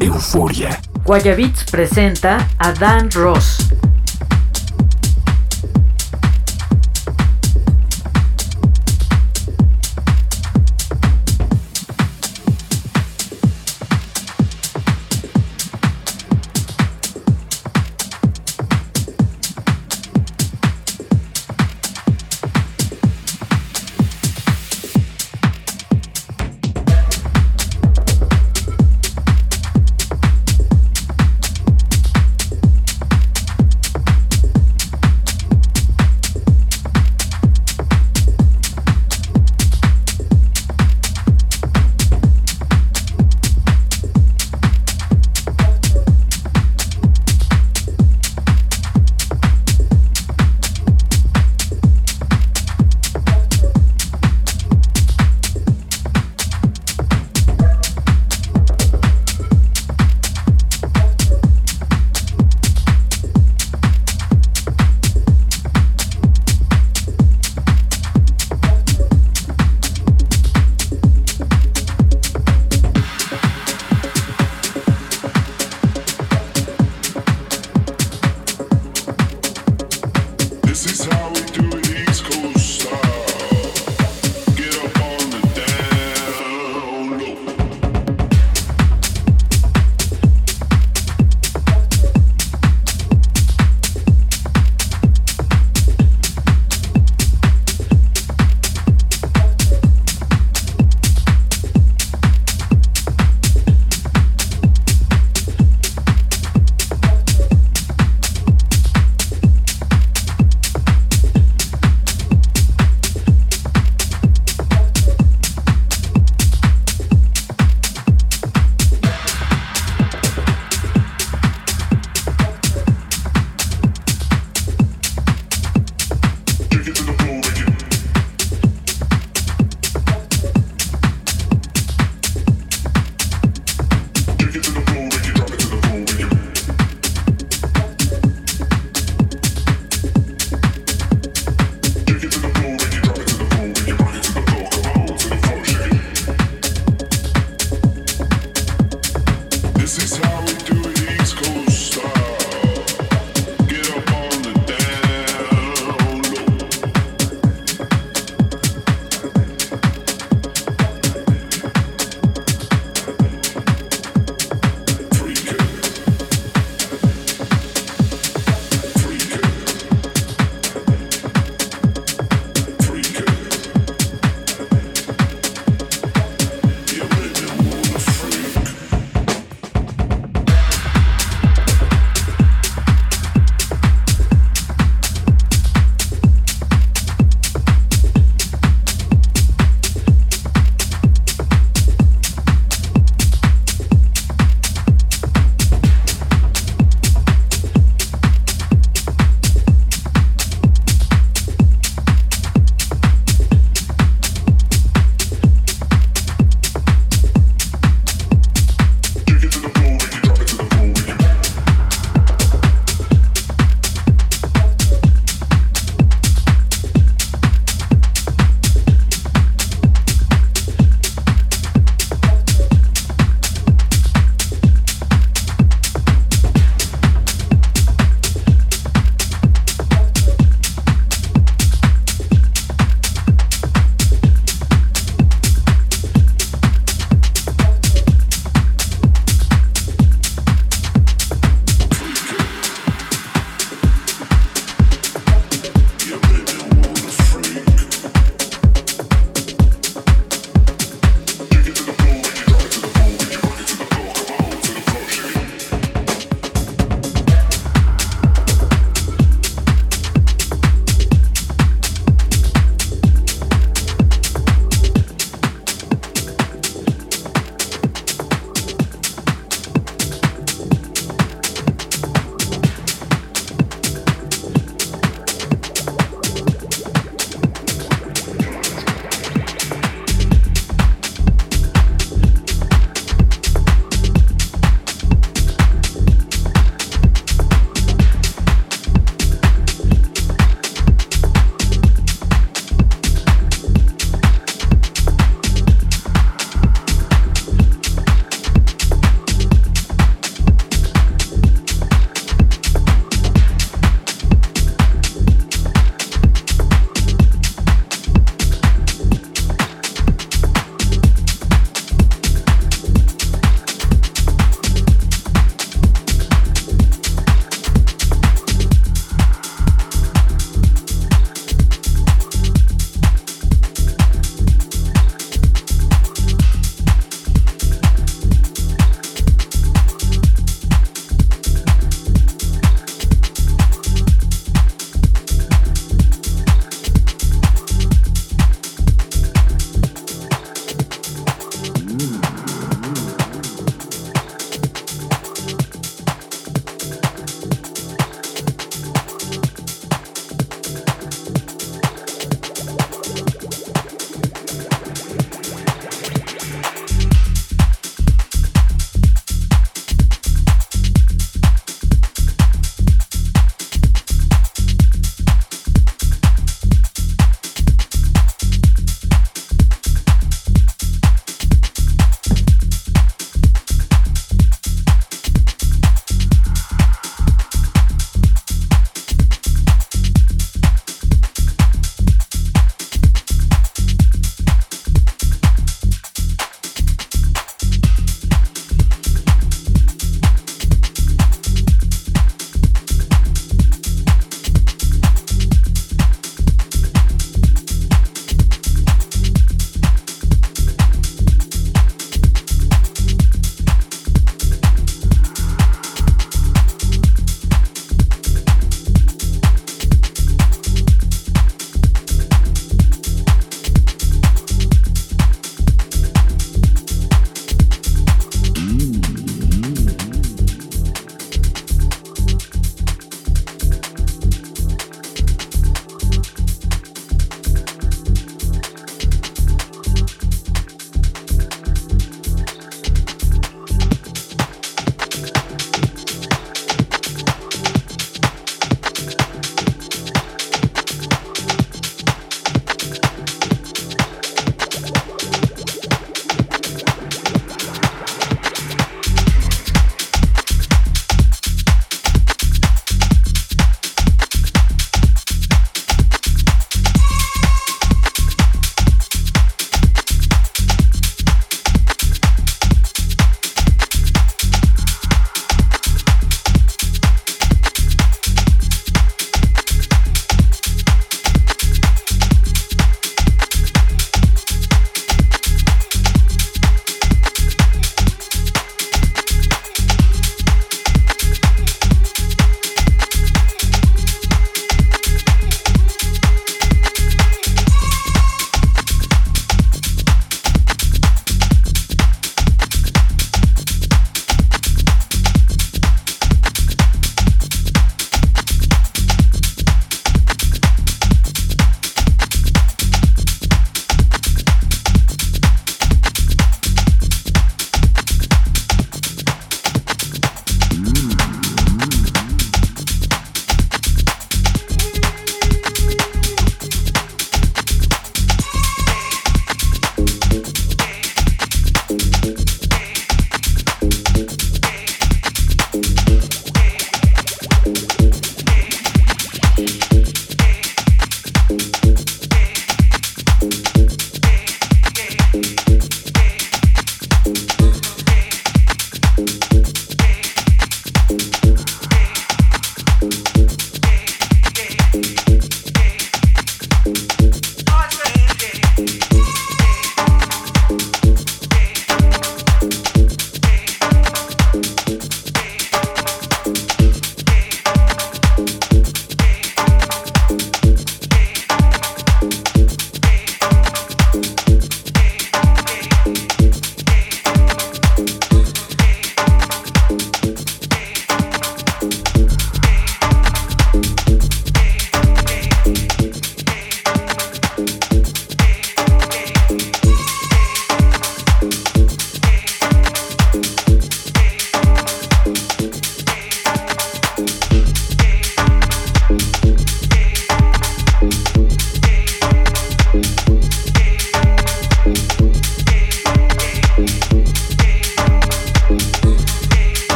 Euforia. Guayabits presenta a Dan Ross.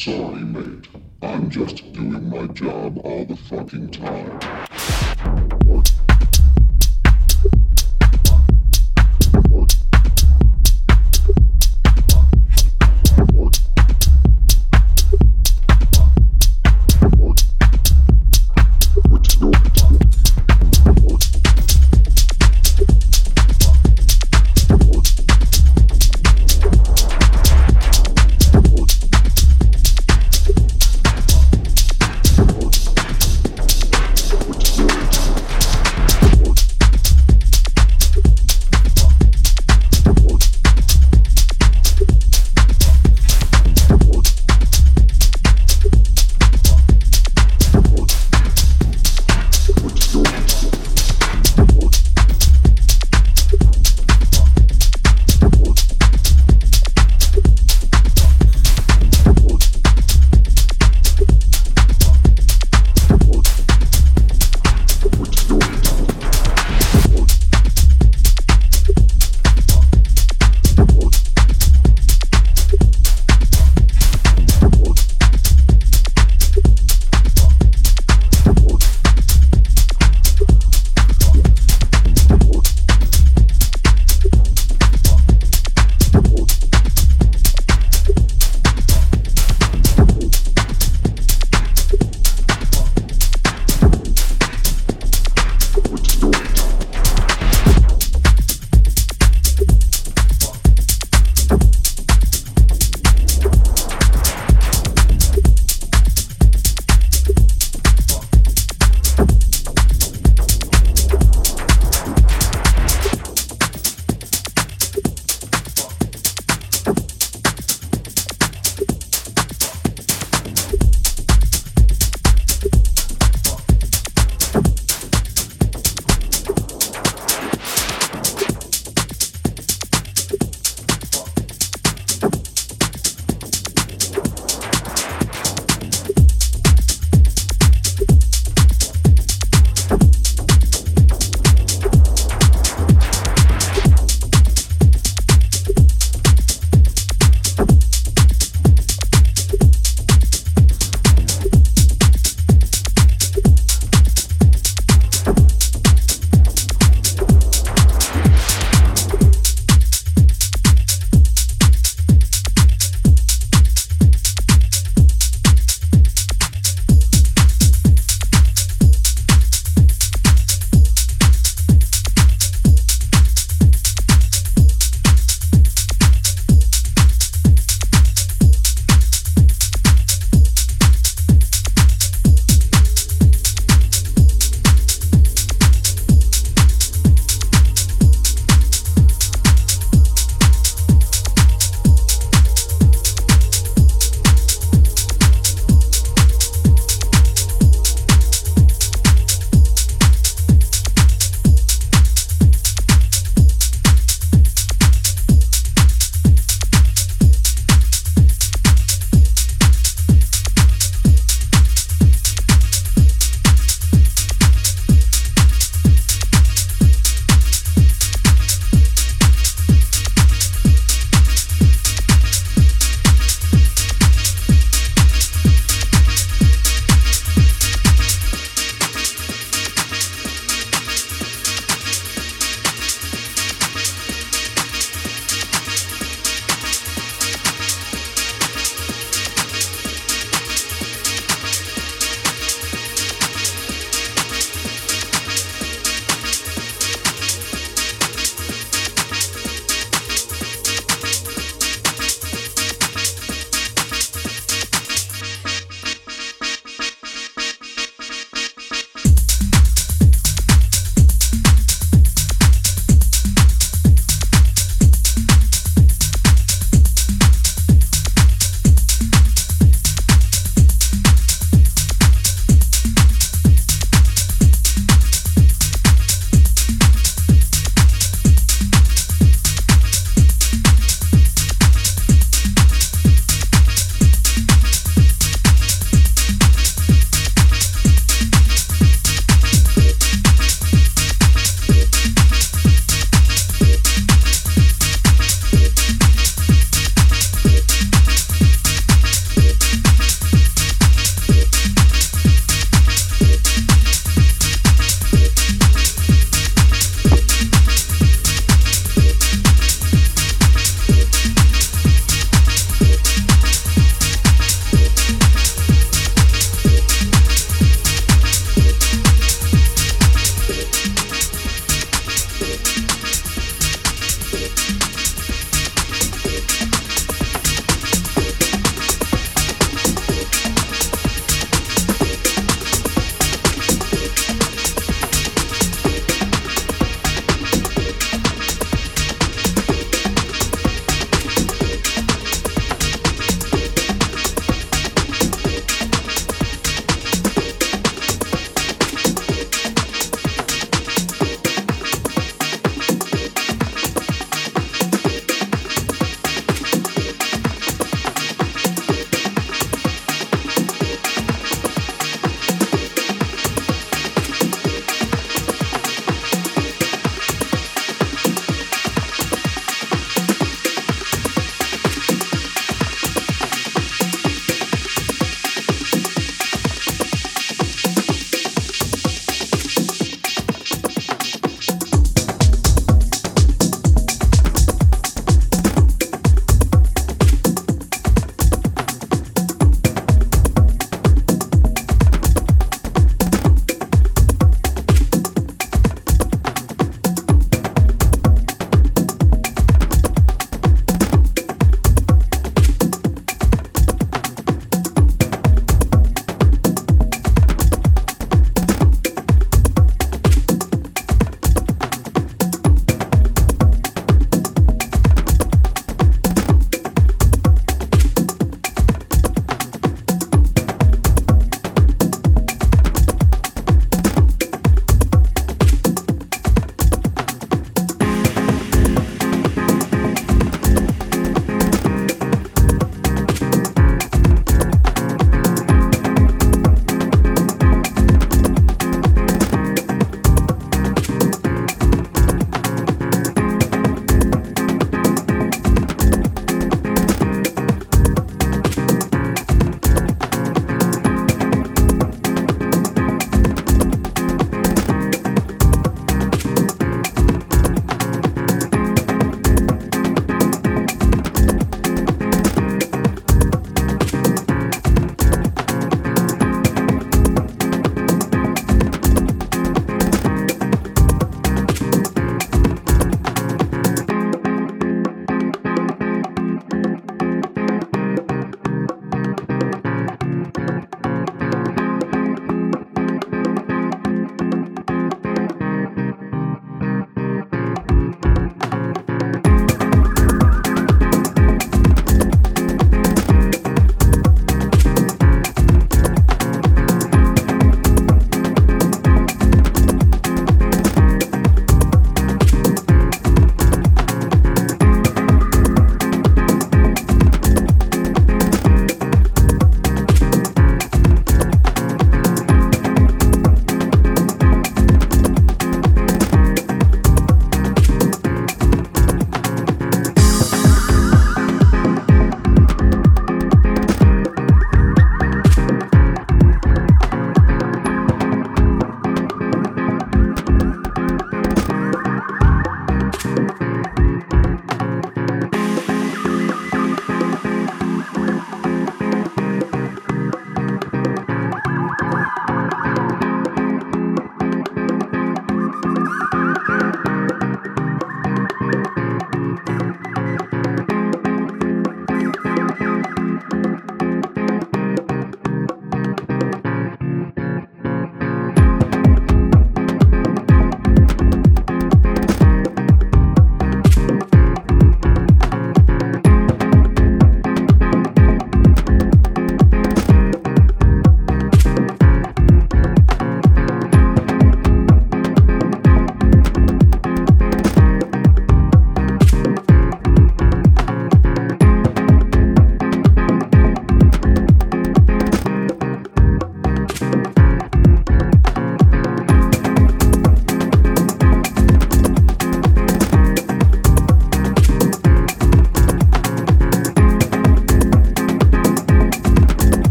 Sorry, mate. I'm just doing my job all the fucking time.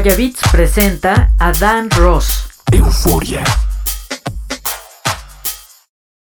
Guayabits presenta a Dan Ross. Euforia.